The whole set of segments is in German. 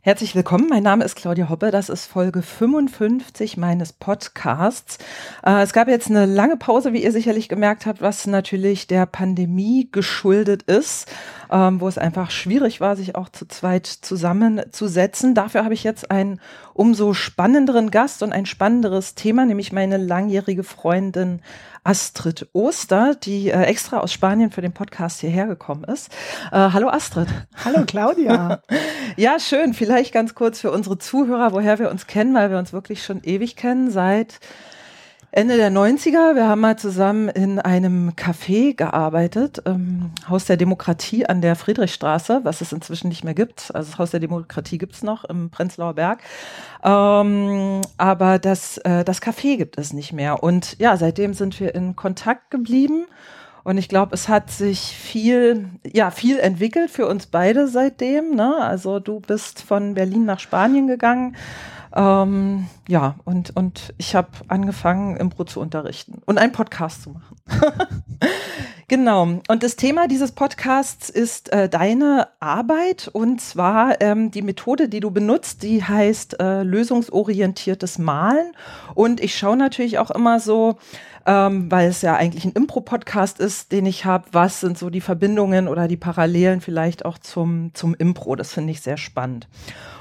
Herzlich willkommen, mein Name ist Claudia Hoppe, das ist Folge 55 meines Podcasts. Äh, es gab jetzt eine lange Pause, wie ihr sicherlich gemerkt habt, was natürlich der Pandemie geschuldet ist, ähm, wo es einfach schwierig war, sich auch zu zweit zusammenzusetzen. Dafür habe ich jetzt einen umso spannenderen Gast und ein spannenderes Thema, nämlich meine langjährige Freundin Astrid Oster, die äh, extra aus Spanien für den Podcast hierher gekommen ist. Äh, hallo Astrid. Hallo Claudia. ja, schön. Vielleicht ganz kurz für unsere Zuhörer, woher wir uns kennen, weil wir uns wirklich schon ewig kennen, seit Ende der 90er. Wir haben mal zusammen in einem Café gearbeitet, ähm, Haus der Demokratie an der Friedrichstraße, was es inzwischen nicht mehr gibt. Also das Haus der Demokratie gibt's noch im Prenzlauer Berg. Ähm, aber das, äh, das Café gibt es nicht mehr. Und ja, seitdem sind wir in Kontakt geblieben. Und ich glaube, es hat sich viel, ja, viel entwickelt für uns beide seitdem. Ne? Also du bist von Berlin nach Spanien gegangen. Ähm, ja, und, und ich habe angefangen, Impro zu unterrichten und einen Podcast zu machen. genau. Und das Thema dieses Podcasts ist äh, deine Arbeit und zwar ähm, die Methode, die du benutzt, die heißt äh, lösungsorientiertes Malen. Und ich schaue natürlich auch immer so, ähm, weil es ja eigentlich ein Impro-Podcast ist, den ich habe. Was sind so die Verbindungen oder die Parallelen vielleicht auch zum, zum Impro? Das finde ich sehr spannend.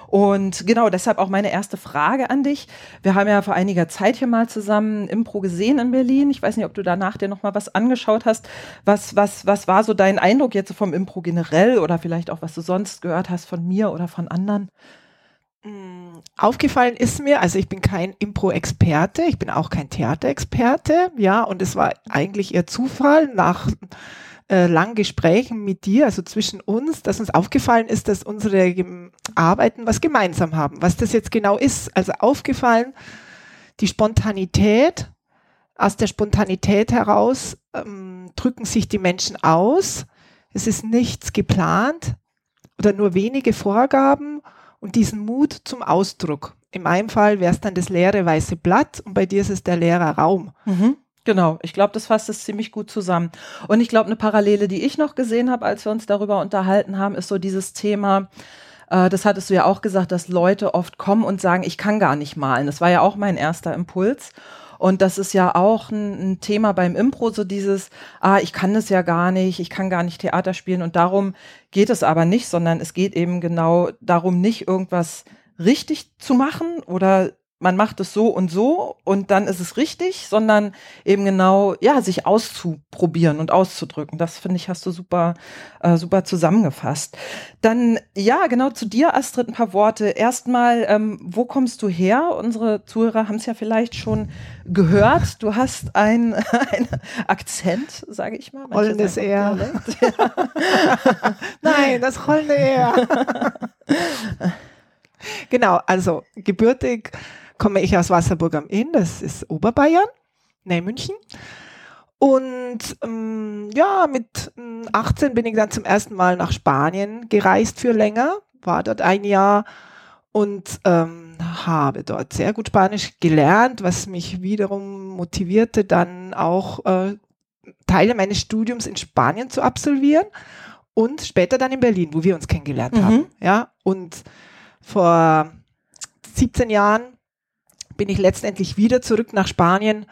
Und genau, deshalb auch meine erste Frage an dich. Wir haben ja vor einiger Zeit hier mal zusammen Impro gesehen in Berlin. Ich weiß nicht, ob du danach dir noch mal was angeschaut hast. Was, was, was war so dein Eindruck jetzt vom Impro generell oder vielleicht auch, was du sonst gehört hast von mir oder von anderen? Mm, aufgefallen ist mir, also ich bin kein Impro-Experte, ich bin auch kein Theaterexperte, ja, und es war eigentlich eher Zufall nach äh, langen Gesprächen mit dir, also zwischen uns, dass uns aufgefallen ist, dass unsere Arbeiten was gemeinsam haben. Was das jetzt genau ist, also aufgefallen, die Spontanität, aus der Spontanität heraus ähm, drücken sich die Menschen aus. Es ist nichts geplant oder nur wenige Vorgaben und diesen Mut zum Ausdruck. In meinem Fall wäre es dann das leere weiße Blatt und bei dir ist es der leere Raum. Mhm. Genau, ich glaube, das fasst es ziemlich gut zusammen. Und ich glaube, eine Parallele, die ich noch gesehen habe, als wir uns darüber unterhalten haben, ist so dieses Thema, äh, das hattest du ja auch gesagt, dass Leute oft kommen und sagen, ich kann gar nicht malen. Das war ja auch mein erster Impuls. Und das ist ja auch ein, ein, Thema beim Impro, so dieses, ah, ich kann das ja gar nicht, ich kann gar nicht Theater spielen. Und darum geht es aber nicht, sondern es geht eben genau darum, nicht irgendwas richtig zu machen oder man macht es so und so und dann ist es richtig, sondern eben genau, ja, sich auszuprobieren und auszudrücken. Das finde ich, hast du super, äh, super zusammengefasst. Dann, ja, genau zu dir, Astrid, ein paar Worte. Erstmal, ähm, wo kommst du her? Unsere Zuhörer haben es ja vielleicht schon gehört. Du hast ein, ein Akzent, sage ich mal. Rollendes R. Nein, das rollende R. genau, also gebürtig komme ich aus Wasserburg am Inn, das ist Oberbayern, nein München. Und ähm, ja, mit 18 ähm, bin ich dann zum ersten Mal nach Spanien gereist für länger, war dort ein Jahr und ähm, habe dort sehr gut Spanisch gelernt, was mich wiederum motivierte, dann auch äh, Teile meines Studiums in Spanien zu absolvieren und später dann in Berlin, wo wir uns kennengelernt mhm. haben. Ja, und vor 17 Jahren bin ich letztendlich wieder zurück nach Spanien,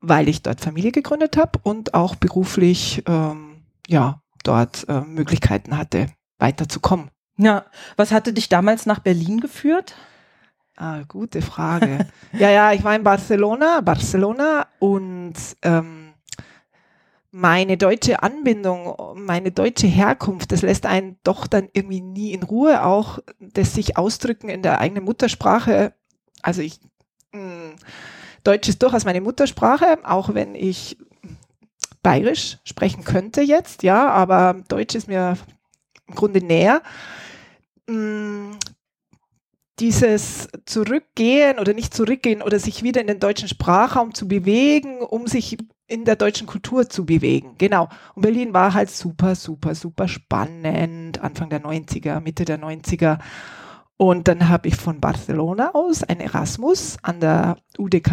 weil ich dort Familie gegründet habe und auch beruflich ähm, ja dort äh, Möglichkeiten hatte, weiterzukommen. Ja, was hatte dich damals nach Berlin geführt? Ah, gute Frage. ja, ja, ich war in Barcelona, Barcelona und ähm, meine deutsche Anbindung, meine deutsche Herkunft, das lässt einen doch dann irgendwie nie in Ruhe, auch das sich ausdrücken in der eigenen Muttersprache. Also ich. Deutsch ist durchaus meine Muttersprache, auch wenn ich bayerisch sprechen könnte jetzt, ja, aber Deutsch ist mir im Grunde näher. Hm. Dieses Zurückgehen oder nicht zurückgehen oder sich wieder in den deutschen Sprachraum zu bewegen, um sich in der deutschen Kultur zu bewegen. Genau. Und Berlin war halt super, super, super spannend. Anfang der 90er, Mitte der 90er. Und dann habe ich von Barcelona aus ein Erasmus an der UDK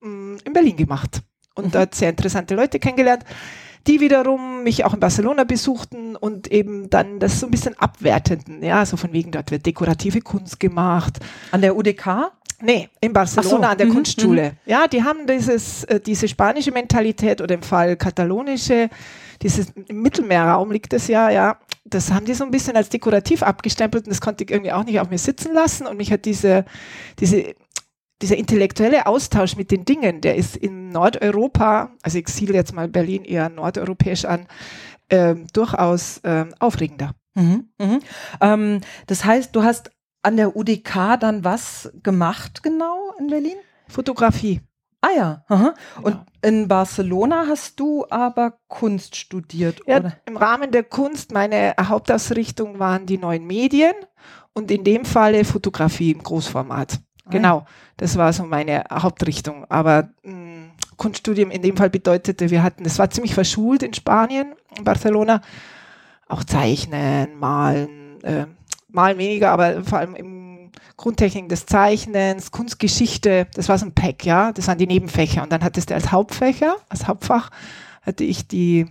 mh, mm, in Berlin gemacht und mhm. dort sehr interessante Leute kennengelernt, die wiederum mich auch in Barcelona besuchten und eben dann das so ein bisschen abwertenden, ja, so von wegen, dort wird dekorative Kunst gemacht. An der UDK? Nee, in Barcelona so. an der mhm. Kunstschule. Mhm. Ja, die haben dieses, äh, diese spanische Mentalität oder im Fall katalonische, dieses im Mittelmeerraum liegt es ja, ja. Das haben die so ein bisschen als dekorativ abgestempelt und das konnte ich irgendwie auch nicht auf mir sitzen lassen und mich hat diese, diese dieser intellektuelle Austausch mit den Dingen, der ist in Nordeuropa, also ich ziele jetzt mal Berlin eher nordeuropäisch an, äh, durchaus äh, aufregender. Mhm, mhm. Ähm, das heißt, du hast an der UDK dann was gemacht genau in Berlin? Fotografie. Ah ja. Aha. Und ja. in Barcelona hast du aber Kunst studiert, ja, oder? Im Rahmen der Kunst, meine Hauptausrichtung waren die neuen Medien und in dem Falle Fotografie im Großformat. Genau, das war so meine Hauptrichtung. Aber mh, mm, Kunststudium in dem Fall bedeutete, wir hatten, es war ziemlich verschult in Spanien, in Barcelona, auch Zeichnen, Malen, äh, Malen weniger, aber vor allem im Grundtechnik des Zeichnens, Kunstgeschichte, das war so ein Pack, ja, das waren die Nebenfächer. Und dann hattest du als Hauptfächer, als Hauptfach, hatte ich die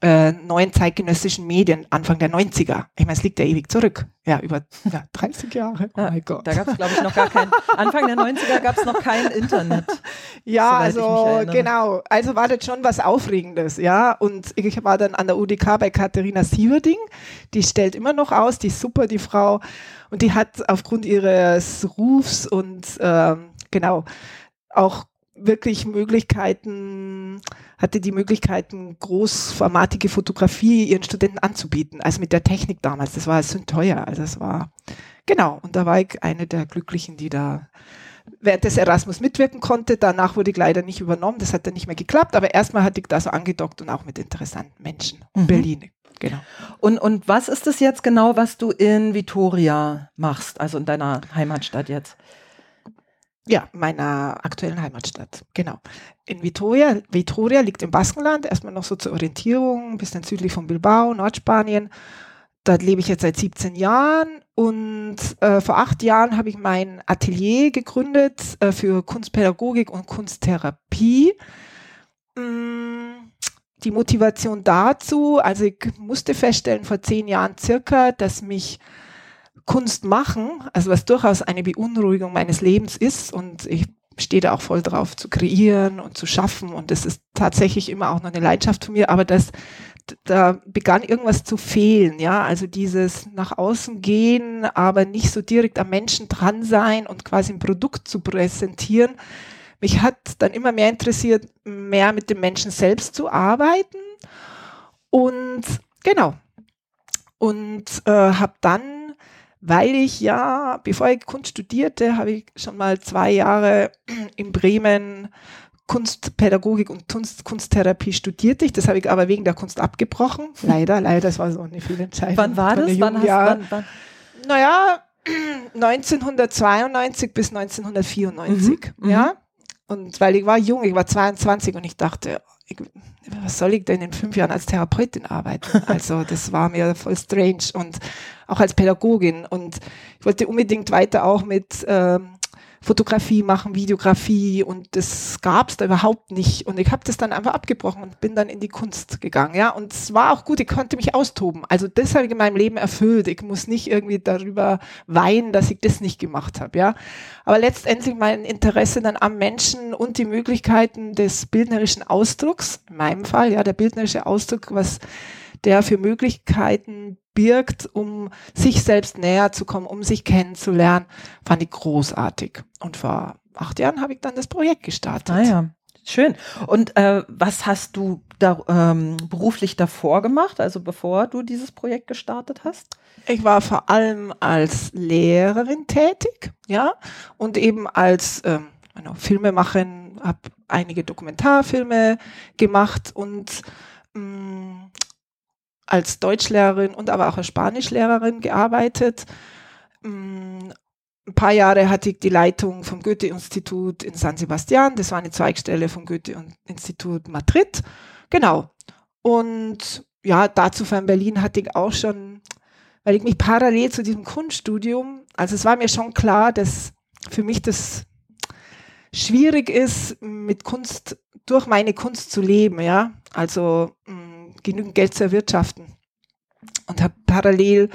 äh, neuen zeitgenössischen Medien Anfang der 90er. Ich meine, es liegt ja ewig zurück. Ja, über ja, 30 Jahre. Oh mein Gott. Da gab es, glaube ich, noch gar kein, Anfang der 90er gab es noch kein Internet. Ja, also genau. Also war das schon was Aufregendes, ja. Und ich war dann an der UDK bei Katharina Sieverding. Die stellt immer noch aus, die ist super, die Frau. Und die hat aufgrund ihres Rufs und ähm, genau auch wirklich Möglichkeiten, hatte die Möglichkeiten, großformatige Fotografie ihren Studenten anzubieten, also mit der Technik damals. Das war so teuer. Also das war, genau. Und da war ich eine der Glücklichen, die da während des Erasmus mitwirken konnte. Danach wurde ich leider nicht übernommen. Das hat dann nicht mehr geklappt. Aber erstmal hatte ich da so angedockt und auch mit interessanten Menschen in mhm. Berlin. Genau. Und, und was ist es jetzt genau, was du in Vitoria machst, also in deiner Heimatstadt jetzt? Ja, meiner aktuellen Heimatstadt, genau. In Vitoria, Vitoria liegt im Baskenland, erstmal noch so zur Orientierung, ein bisschen südlich von Bilbao, Nordspanien. Dort lebe ich jetzt seit 17 Jahren und äh, vor acht Jahren habe ich mein Atelier gegründet äh, für Kunstpädagogik und Kunsttherapie. Mm, die Motivation dazu, also ich musste feststellen vor zehn Jahren circa, dass mich Kunst machen, also was durchaus eine Beunruhigung meines Lebens ist und ich stehe da auch voll drauf zu kreieren und zu schaffen und das ist tatsächlich immer auch noch eine Leidenschaft von mir, aber das da begann irgendwas zu fehlen, ja, also dieses nach außen gehen, aber nicht so direkt am Menschen dran sein und quasi ein Produkt zu präsentieren. Mich hat dann immer mehr interessiert, mehr mit dem Menschen selbst zu arbeiten und genau und äh, habe dann weil ich ja, bevor ich Kunst studierte, habe ich schon mal zwei Jahre in Bremen Kunstpädagogik und Kunst, Kunsttherapie studierte ich. Das habe ich aber wegen der Kunst abgebrochen. Leider, leider, das war so eine Fehlentscheidung. Wann war das? Wann hast, wann, wann? Naja, 1992 bis 1994, mhm, ja. Und weil ich war jung, ich war 22 und ich dachte, ich, was soll ich denn in fünf Jahren als Therapeutin arbeiten? Also das war mir voll strange und auch als Pädagogin. Und ich wollte unbedingt weiter auch mit ähm, Fotografie machen, Videografie und das gab es da überhaupt nicht. Und ich habe das dann einfach abgebrochen und bin dann in die Kunst gegangen. Ja, und es war auch gut, ich konnte mich austoben. Also das habe ich in meinem Leben erfüllt. Ich muss nicht irgendwie darüber weinen, dass ich das nicht gemacht habe. Ja, aber letztendlich mein Interesse dann am Menschen und die Möglichkeiten des bildnerischen Ausdrucks, in meinem Fall, ja, der bildnerische Ausdruck, was der für Möglichkeiten birgt, um sich selbst näher zu kommen, um sich kennenzulernen, fand ich großartig. Und vor acht Jahren habe ich dann das Projekt gestartet. Ah ja, schön. Und äh, was hast du da ähm, beruflich davor gemacht, also bevor du dieses Projekt gestartet hast? Ich war vor allem als Lehrerin tätig, ja, und eben als ähm, genau, Filmemacherin, habe einige Dokumentarfilme gemacht und mh, mm, als Deutschlehrerin und aber auch als Spanischlehrerin gearbeitet. Mm, ein paar Jahre hatte ich die Leitung vom Goethe-Institut in San Sebastian. Das war eine Zweigstelle vom Goethe-Institut Madrid. Genau. Und ja, dazu von Berlin hatte ich auch schon, weil ich mich parallel zu diesem Kunststudium, also es war mir schon klar, dass für mich das schwierig ist, mit Kunst, durch meine Kunst zu leben, ja. Also mm, genügend Geld zu erwirtschaften. Und habe parallel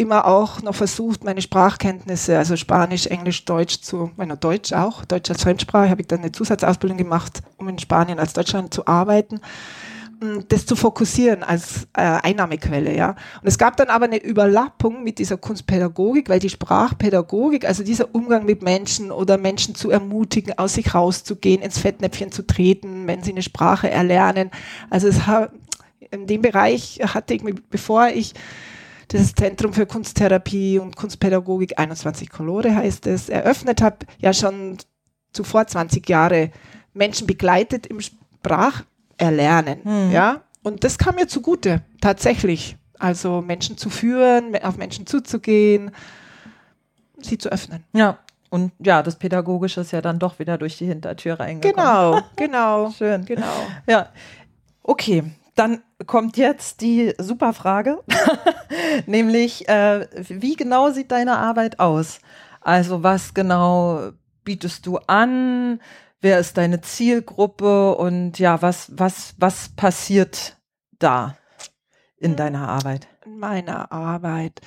immer auch noch versucht, meine Sprachkenntnisse, also Spanisch, Englisch, Deutsch zu, meiner Deutsch auch, Deutsch als Fremdsprache, habe ich dann eine Zusatzausbildung gemacht, um in Spanien als Deutschland zu arbeiten, das zu fokussieren als äh, Einnahmequelle, ja. Und es gab dann aber eine Überlappung mit dieser Kunstpädagogik, weil die Sprachpädagogik, also dieser Umgang mit Menschen oder Menschen zu ermutigen, aus sich rauszugehen, ins Fettnäpfchen zu treten, wenn sie eine Sprache erlernen, also es hat, in dem Bereich hatte ich, bevor ich das Zentrum für Kunsttherapie und Kunstpädagogik 21 Colore heißt es, eröffnet habe, ja schon zuvor 20 Jahre Menschen begleitet im Spracherlernen, hm. ja. Und das kam mir zugute, tatsächlich. Also Menschen zu führen, auf Menschen zuzugehen, sie zu öffnen. Ja. Und ja, das Pädagogische ist ja dann doch wieder durch die Hintertür reingekommen. Genau, genau. Schön. Genau. Ja. Okay, dann kommt jetzt die super Frage, nämlich äh, wie genau sieht deine Arbeit aus? Also was genau bietest du an? Wer ist deine Zielgruppe? Und ja, was was was passiert da in deiner Arbeit? In meiner Arbeit.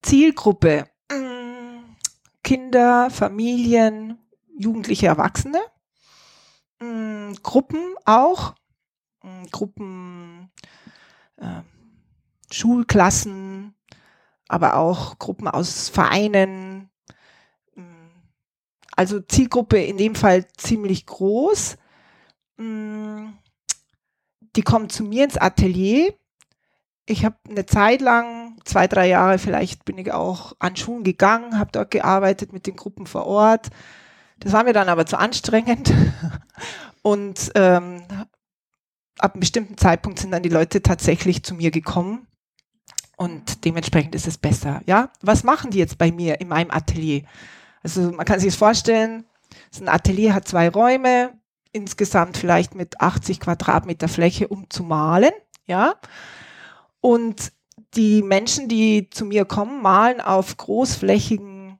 Zielgruppe. Mm, Kinder, Familien, Jugendliche, Erwachsene, mm, Gruppen auch Gruppen, äh, Schulklassen, aber auch Gruppen aus Vereinen. Mm, also Zielgruppe in dem Fall ziemlich groß. Mm, die kommen zu mir ins Atelier. Ich habe eine Zeit lang, zwei, drei Jahre vielleicht, bin ich auch an Schulen gegangen, habe dort gearbeitet mit den Gruppen vor Ort. Das war mir dann aber zu anstrengend und ähm, ab einem bestimmten Zeitpunkt sind dann die Leute tatsächlich zu mir gekommen und dementsprechend ist es besser. Ja, was machen die jetzt bei mir in meinem Atelier? Also man kann sich das vorstellen, ein Atelier hat zwei Räume, insgesamt vielleicht mit 80 Quadratmeter Fläche, um zu malen. Ja, und die Menschen, die zu mir kommen, malen auf großflächigen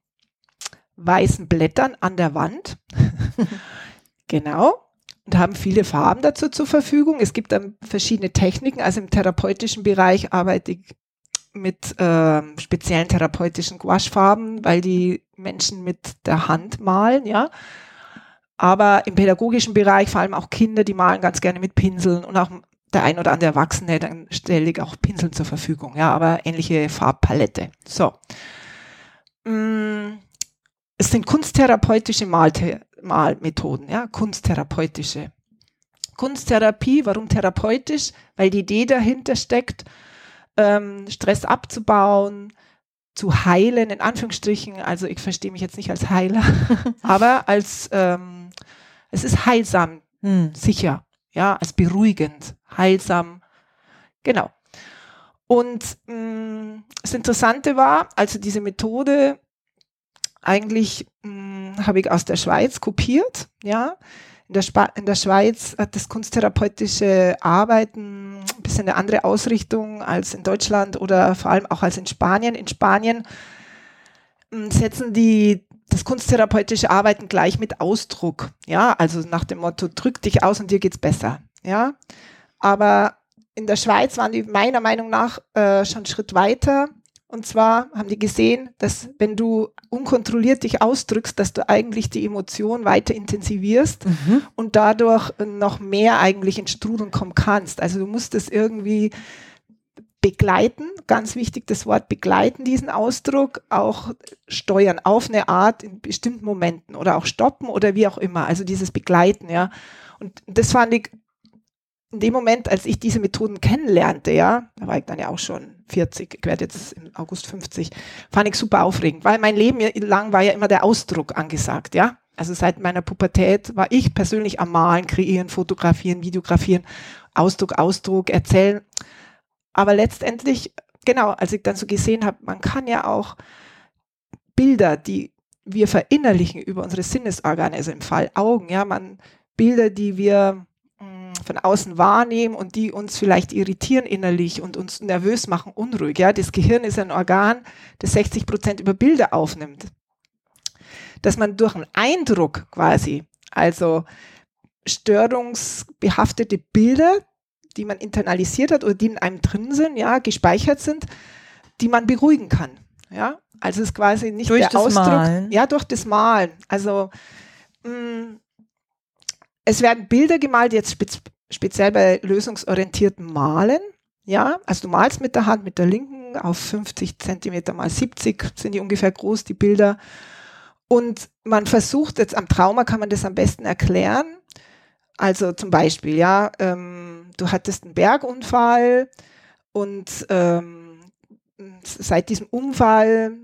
weißen Blättern an der Wand. genau und haben viele Farben dazu zur Verfügung. Es gibt dann verschiedene Techniken. Also im therapeutischen Bereich arbeite ich mit äh, speziellen therapeutischen Gouachefarben, weil die Menschen mit der Hand malen, ja. Aber im pädagogischen Bereich, vor allem auch Kinder, die malen ganz gerne mit Pinseln und auch der ein oder andere Erwachsene, dann stelle ich auch Pinseln zur Verfügung, ja, aber ähnliche Farbpalette. So. Mm, es sind kunsttherapeutische Malte Malmethoden, ja, kunsttherapeutische. Kunsttherapie, warum therapeutisch? Weil die Idee dahinter steckt, ähm, Stress abzubauen, zu heilen, in Anführungsstrichen. Also ich verstehe mich jetzt nicht als Heiler, aber als ähm, es ist heilsam, hm. sicher, ja, als beruhigend, heilsam, genau. Und mh, mm, das Interessante war, also diese Methode eigentlich habe ich aus der Schweiz kopiert, ja. In der, in der Schweiz hat das kunsttherapeutische Arbeiten ein bisschen eine andere Ausrichtung als in Deutschland oder vor allem auch als in Spanien. In Spanien hm, setzen die das kunsttherapeutische Arbeiten gleich mit Ausdruck, ja, also nach dem Motto, drück dich aus und dir geht's besser, ja. Aber in der Schweiz waren die meiner Meinung nach äh, schon einen Schritt weiter und zwar haben die gesehen, dass wenn du unkontrolliert dich ausdrückst, dass du eigentlich die Emotion weiter intensivierst mhm. und dadurch noch mehr eigentlich in Strudeln kommen kannst. Also du musst es irgendwie begleiten, ganz wichtig das Wort begleiten, diesen Ausdruck, auch steuern auf eine Art in bestimmten Momenten oder auch stoppen oder wie auch immer. Also dieses Begleiten, ja. Und das fand ich in dem Moment, als ich diese Methoden kennenlernte, ja, da war ich dann ja auch schon 40, ich werde jetzt im August 50, fand ich super aufregend, weil mein Leben lang war ja immer der Ausdruck angesagt, ja. Also seit meiner Pubertät war ich persönlich am Malen, Kreieren, Fotografieren, Videografieren, Ausdruck, Ausdruck, Erzählen. Aber letztendlich, genau, als ich dann so gesehen habe, man kann ja auch Bilder, die wir verinnerlichen über unsere Sinnesorgane, also im Fall Augen, ja, man Bilder, die wir von außen wahrnehmen und die uns vielleicht irritieren innerlich und uns nervös machen, unruhig. Ja, das Gehirn ist ein Organ, das 60 Prozent über Bilder aufnimmt. Dass man durch einen Eindruck quasi, also störungsbehaftete Bilder, die man internalisiert hat oder die in einem drin sind, ja, gespeichert sind, die man beruhigen kann. Ja, also es ist quasi nicht durch der Ausdruck. Malen. Ja, durch das Malen. Also mh, es werden Bilder gemalt, jetzt spez speziell bei lösungsorientierten Malen. Ja, also du malst mit der Hand, mit der linken auf 50 Zentimeter mal 70 sind die ungefähr groß, die Bilder. Und man versucht jetzt am Trauma kann man das am besten erklären. Also zum Beispiel, ja, ähm, du hattest einen Bergunfall und ähm, seit diesem Unfall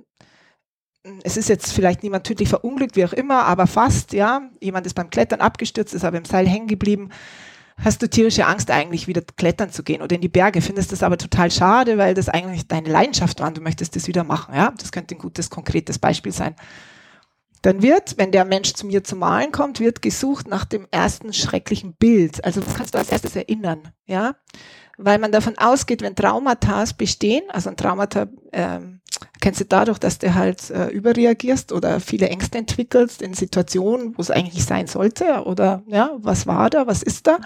es ist jetzt vielleicht niemand tödlich verunglückt, wie auch immer, aber fast, ja. Jemand ist beim Klettern abgestürzt, ist aber im Seil hängen geblieben. Hast du tierische Angst, eigentlich wieder klettern zu gehen oder in die Berge? Findest das aber total schade, weil das eigentlich deine Leidenschaft war und du möchtest das wieder machen, ja. Das könnte ein gutes, konkretes Beispiel sein. Dann wird, wenn der Mensch zu mir zum Malen kommt, wird gesucht nach dem ersten schrecklichen Bild. Also was kannst du als erstes erinnern, ja? Weil man davon ausgeht, wenn Traumata bestehen, also ein Traumata ähm, kennst du dadurch, dass du halt äh, überreagierst oder viele Ängste entwickelst in Situationen, wo es eigentlich sein sollte oder ja, was war da, was ist da?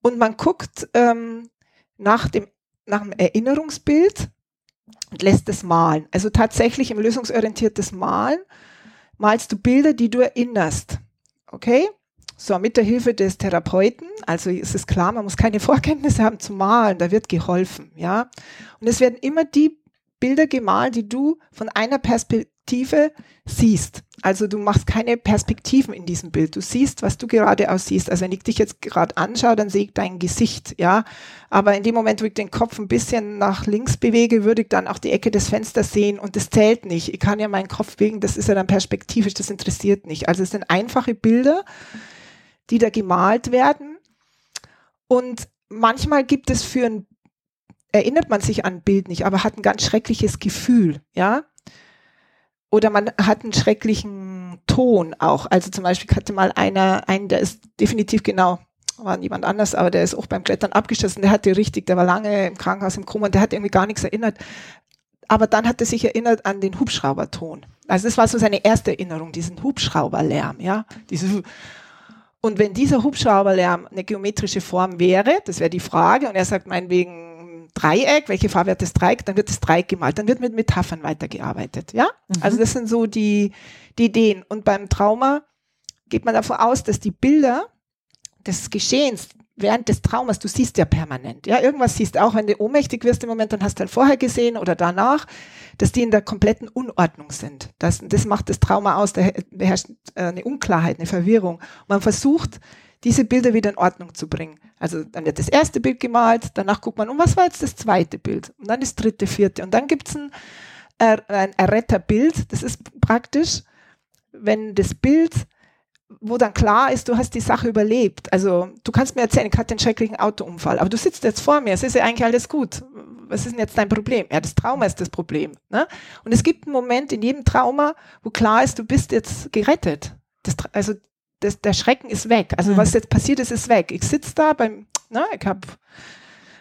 Und man guckt ähm, nach dem nach dem Erinnerungsbild und lässt es malen. Also tatsächlich im lösungsorientiertes Malen malst du Bilder, die du erinnerst. Okay? So, mit der Hilfe des Therapeuten, also ist es klar, man muss keine Vorkenntnisse haben zu malen, da wird geholfen, ja. Und es werden immer die Bilder gemalt, die du von einer Perspektive siehst. Also du machst keine Perspektiven in diesem Bild. Du siehst, was du gerade aussiehst. Also wenn ich dich jetzt gerade anschaue, dann sehe ich dein Gesicht, ja. Aber in dem Moment, wo ich den Kopf ein bisschen nach links bewege, würde ich dann auch die Ecke des Fensters sehen und das zählt nicht. Ich kann ja meinen Kopf bewegen, das ist ja dann perspektivisch, das interessiert nicht. Also es sind einfache Bilder, die da gemalt werden. Und manchmal gibt es für ein erinnert man sich an ein Bild nicht, aber hat ein ganz schreckliches Gefühl, ja. Oder man hat einen schrecklichen Ton auch. Also zum Beispiel hatte mal einer, einen, der ist definitiv genau, war niemand anders, aber der ist auch beim Klettern abgeschossen, der hatte richtig, der war lange im Krankenhaus im Koma und der hat irgendwie gar nichts erinnert. Aber dann hat er sich erinnert an den Hubschrauberton. Also das war so seine erste Erinnerung, diesen Hubschrauberlärm, ja. Diese, und wenn dieser Hubschrauberlärm eine geometrische Form wäre, das wäre die Frage, und er sagt meinetwegen Dreieck, welche Farbe hat das Dreieck, dann wird das Dreieck gemalt, dann wird mit Metaphern weitergearbeitet, ja? Mhm. Also das sind so die, die Ideen. Und beim Trauma geht man davon aus, dass die Bilder des Geschehens während des Traumas, du siehst ja permanent, ja, irgendwas siehst auch, wenn du ohnmächtig wirst im Moment, dann hast du halt vorher gesehen oder danach, dass die in der kompletten Unordnung sind. Das, das macht das Trauma aus, da herrscht äh, eine Unklarheit, eine Verwirrung. Man versucht, diese Bilder wieder in Ordnung zu bringen. Also dann wird das erste Bild gemalt, danach guckt man, und was war jetzt das zweite Bild? Und dann das dritte, vierte. Und dann gibt es ein, äh, ein Erretterbild. Das ist praktisch, wenn das Bild, wo dann klar ist, du hast die Sache überlebt. Also du kannst mir erzählen, ich hatte einen schrecklichen Autounfall, aber du sitzt jetzt vor mir, es ist ja eigentlich alles gut. Was ist denn jetzt dein Problem? Ja, das Trauma ist das Problem. Ne? Und es gibt einen Moment in jedem Trauma, wo klar ist, du bist jetzt gerettet. Das, also das, der Schrecken ist weg. Also mhm. was jetzt passiert ist, ist weg. Ich sitze da beim, na, ne, ich habe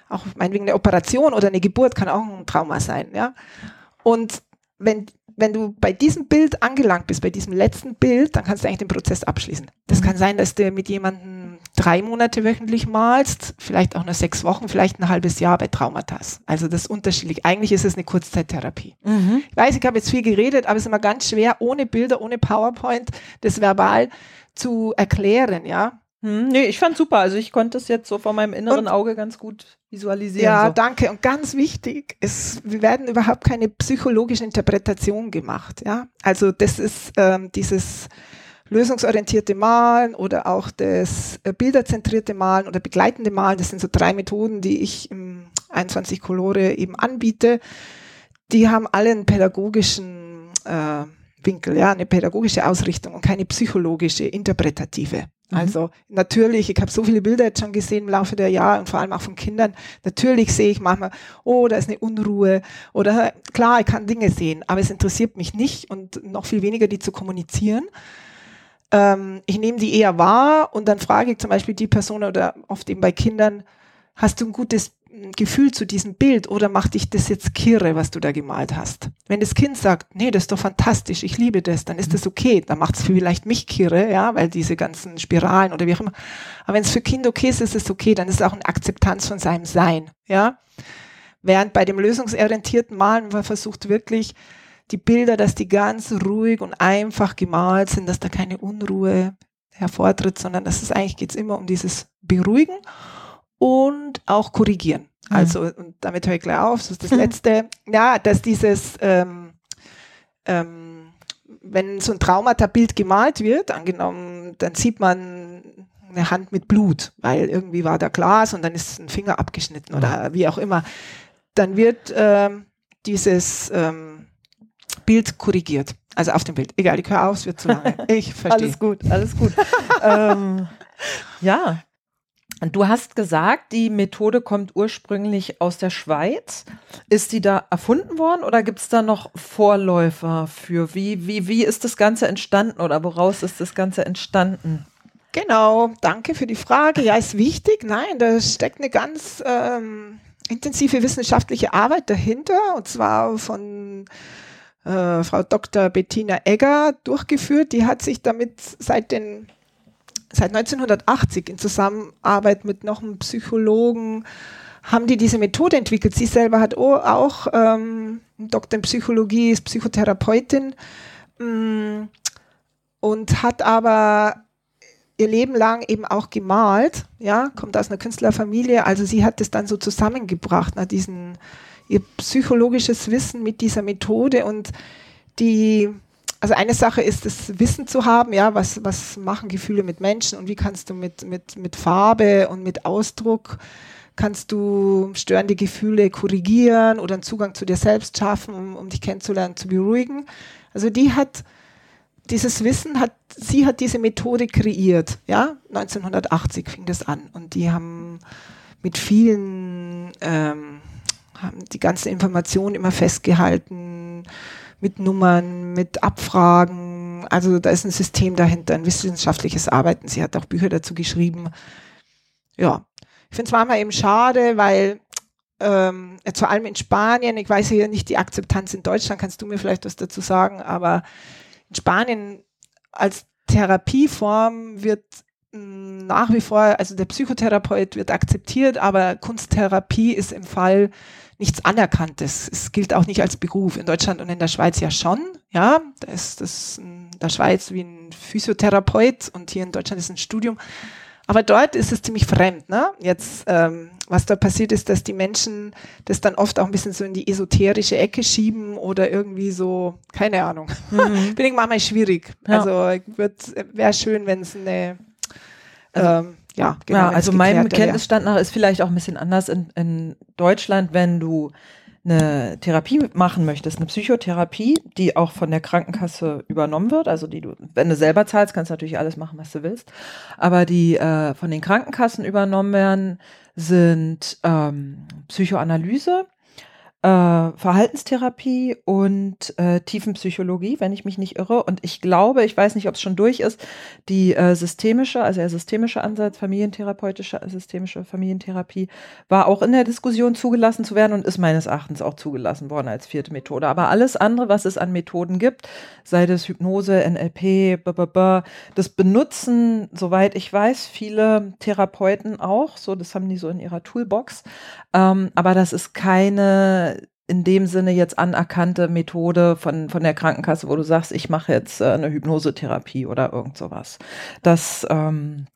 auch meinetwegen eine Operation oder eine Geburt kann auch ein Trauma sein, ja. Und wenn, wenn du bei diesem Bild angelangt bist, bei diesem letzten Bild, dann kannst du eigentlich den Prozess abschließen. Das mhm. kann sein, dass du mit jemandem drei Monate wöchentlich malst, vielleicht auch nur sechs Wochen, vielleicht ein halbes Jahr bei Traumata. Also das ist unterschiedlich. Eigentlich ist es eine Kurzzeittherapie. Mhm. Ich weiß, ich habe jetzt viel geredet, aber es ist immer ganz schwer, ohne Bilder, ohne PowerPoint, das verbal zu erklären, ja. Hm, nee, ich fand super. Also ich konnte es jetzt so vor meinem inneren und, Auge ganz gut visualisieren. Ja, so. danke. Und ganz wichtig, es wir werden überhaupt keine psychologische Interpretation gemacht. Ja, also das ist ähm, dieses lösungsorientierte Malen oder auch das äh, bilderzentrierte Malen oder begleitende Malen. Das sind so drei Methoden, die ich im 21 Colore eben anbiete. Die haben alle einen pädagogischen äh, Winkel, ja, eine pädagogische Ausrichtung und keine psychologische, interpretative. Mhm. Also natürlich, ich habe so viele Bilder jetzt schon gesehen im Laufe der Jahre und vor allem auch von Kindern. Natürlich sehe ich manchmal, oh, da ist eine Unruhe oder klar, ich kann Dinge sehen, aber es interessiert mich nicht und noch viel weniger, die zu kommunizieren. Ähm, ich nehme die eher wahr und dann frage ich zum Beispiel die Person oder oft eben bei Kindern, hast du ein gutes Gefühl zu diesem Bild oder macht dich das jetzt kirre, was du da gemalt hast? Wenn das Kind sagt, nee, das ist doch fantastisch, ich liebe das, dann ist das okay. Dann macht es vielleicht mich kirre, ja, weil diese ganzen Spiralen oder wie auch immer. Aber wenn es für Kind okay ist, ist es okay, dann ist es auch eine Akzeptanz von seinem Sein, ja. Während bei dem lösungsorientierten Malen man versucht wirklich die Bilder, dass die ganz ruhig und einfach gemalt sind, dass da keine Unruhe hervortritt, sondern dass es eigentlich geht es immer um dieses Beruhigen und auch korrigieren. Mhm. Also, und damit höre ich gleich auf, das ist das Letzte. Ja, dass dieses, ähm, ähm, wenn so ein Traumata-Bild gemalt wird, angenommen, dann sieht man eine Hand mit Blut, weil irgendwie war da Glas und dann ist ein Finger abgeschnitten oder wie auch immer. Dann wird ähm, dieses ähm, Bild korrigiert. Also auf dem Bild. Egal, ich höre auf, es wird zu lange. Ich verstehe. alles gut, alles gut. ähm, ja, Du hast gesagt, die Methode kommt ursprünglich aus der Schweiz. Ist die da erfunden worden oder gibt es da noch Vorläufer für? Wie, wie, wie ist das Ganze entstanden oder woraus ist das Ganze entstanden? Genau, danke für die Frage. Ja, ist wichtig. Nein, da steckt eine ganz ähm, intensive wissenschaftliche Arbeit dahinter und zwar von äh, Frau Dr. Bettina Egger durchgeführt. Die hat sich damit seit den seit 1980 in Zusammenarbeit mit noch einem Psychologen haben die diese Methode entwickelt. Sie selber hat auch ähm, einen Doktor in Psychologie, ist Psychotherapeutin mh, mm, und hat aber ihr Leben lang eben auch gemalt, ja, kommt aus einer Künstlerfamilie, also sie hat das dann so zusammengebracht, na, diesen, ihr psychologisches Wissen mit dieser Methode und die also eine Sache ist, das Wissen zu haben, ja, was, was machen Gefühle mit Menschen und wie kannst du mit, mit, mit Farbe und mit Ausdruck, kannst du störende Gefühle korrigieren oder einen Zugang zu dir selbst schaffen, um, um dich kennenzulernen, zu beruhigen. Also die hat dieses Wissen hat, sie hat diese Methode kreiert, ja, 1980 fing das an und die haben mit vielen, ähm, haben die ganzen Informationen immer festgehalten, mit Nummern, mit Abfragen. Also da ist ein System dahinter, ein wissenschaftliches Arbeiten. Sie hat auch Bücher dazu geschrieben. Ja, ich finde es manchmal eben schade, weil ähm, vor allem in Spanien, ich weiß hier nicht die Akzeptanz in Deutschland, kannst du mir vielleicht was dazu sagen, aber in Spanien als Therapieform wird hm, nach wie vor, also der Psychotherapeut wird akzeptiert, aber Kunsttherapie ist im Fall nichts Anerkanntes. Es gilt auch nicht als Beruf. In Deutschland und in der Schweiz ja schon. Ja, da ist das in der Schweiz wie ein Physiotherapeut und hier in Deutschland ist ein Studium. Aber dort ist es ziemlich fremd. Ne? Jetzt, ähm, was da passiert ist, dass die Menschen das dann oft auch ein bisschen so in die esoterische Ecke schieben oder irgendwie so, keine Ahnung. Mhm. Bin ich manchmal schwierig. Ja. Also wäre schön, wenn es eine also, ähm, ja, genau. Ja, also meinem Kenntnisstand nach ist vielleicht auch ein bisschen anders in, in Deutschland, wenn du eine Therapie machen möchtest, eine Psychotherapie, die auch von der Krankenkasse übernommen wird, also die du, wenn du selber zahlst, kannst du natürlich alles machen, was du willst, aber die äh, von den Krankenkassen übernommen werden, sind ähm, Psychoanalyse, Verhaltenstherapie und äh, Tiefenpsychologie, wenn ich mich nicht irre. Und ich glaube, ich weiß nicht, ob es schon durch ist, die äh, systemische, also der systemische Ansatz, familientherapeutische, systemische Familientherapie, war auch in der Diskussion zugelassen zu werden und ist meines Erachtens auch zugelassen worden als vierte Methode. Aber alles andere, was es an Methoden gibt, sei das Hypnose, NLP, b -b -b, das benutzen, soweit ich weiß, viele Therapeuten auch. So, das haben die so in ihrer Toolbox. Ähm, aber das ist keine in dem Sinne jetzt anerkannte Methode von, von der Krankenkasse, wo du sagst, ich mache jetzt äh, eine Hypnosetherapie oder irgend sowas. Das, ähm,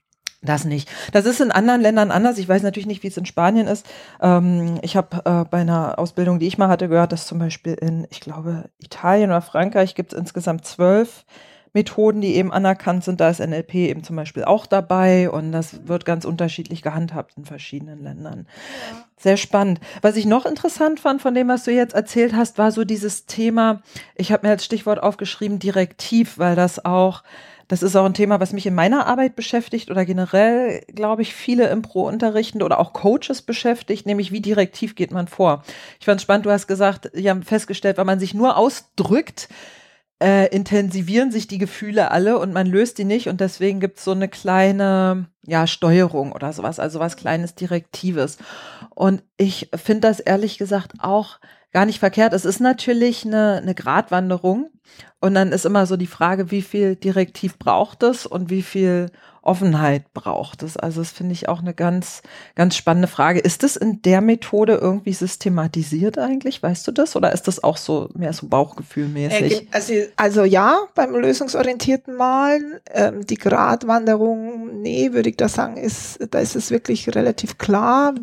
das nicht. Das ist in anderen Ländern anders. Ich weiß natürlich nicht, wie es in Spanien ist. Ähm, ich habe äh, bei einer Ausbildung, die ich mal hatte, gehört, dass zum Beispiel in, ich glaube, Italien oder Frankreich gibt es insgesamt zwölf Methoden, die eben anerkannt sind. Da ist NLP eben zum Beispiel auch dabei und das wird ganz unterschiedlich gehandhabt in verschiedenen Ländern. Ja. Sehr spannend. Was ich noch interessant fand von dem, was du jetzt erzählt hast, war so dieses Thema, ich habe mir als Stichwort aufgeschrieben, direktiv, weil das auch Das ist auch ein Thema, was mich in meiner Arbeit beschäftigt oder generell, glaube ich, viele im Pro-Unterrichten oder auch Coaches beschäftigt, nämlich wie direktiv geht man vor. Ich fand es spannend, du hast gesagt, Sie haben festgestellt, wenn man sich nur ausdrückt, äh, intensivieren sich die Gefühle alle und man löst die nicht und deswegen gibt es so eine kleine ja, Steuerung oder sowas, also was kleines Direktives. Und ich finde das ehrlich gesagt auch gar nicht verkehrt. Es ist natürlich eine, eine Gratwanderung und dann ist immer so die Frage, wie viel Direktiv braucht es und wie viel Offenheit braucht es? Also das finde ich auch eine ganz, ganz spannende Frage. Ist das in der Methode irgendwie systematisiert eigentlich? Weißt du das? Oder ist das auch so mehr so Bauchgefühlmäßig? Also, also ja, beim lösungsorientierten Malen, ähm, die Gratwanderung, nee, würde ich da sagen, ist, da ist es wirklich relativ klar,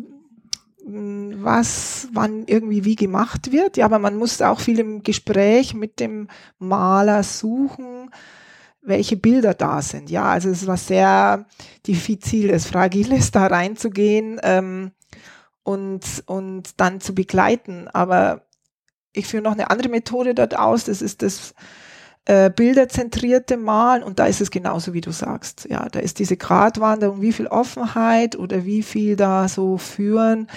was wann irgendwie wie gemacht wird. Ja, aber man muss auch viel im Gespräch mit dem Maler suchen, welche Bilder da sind. Ja, also es war sehr diffiziles, fragiles, da reinzugehen ähm, und, und dann zu begleiten. Aber ich führe noch eine andere Methode dort aus, das ist das äh, bilderzentrierte Malen und da ist es genauso, wie du sagst. Ja, da ist diese Gratwanderung, wie viel Offenheit oder wie viel da so führen.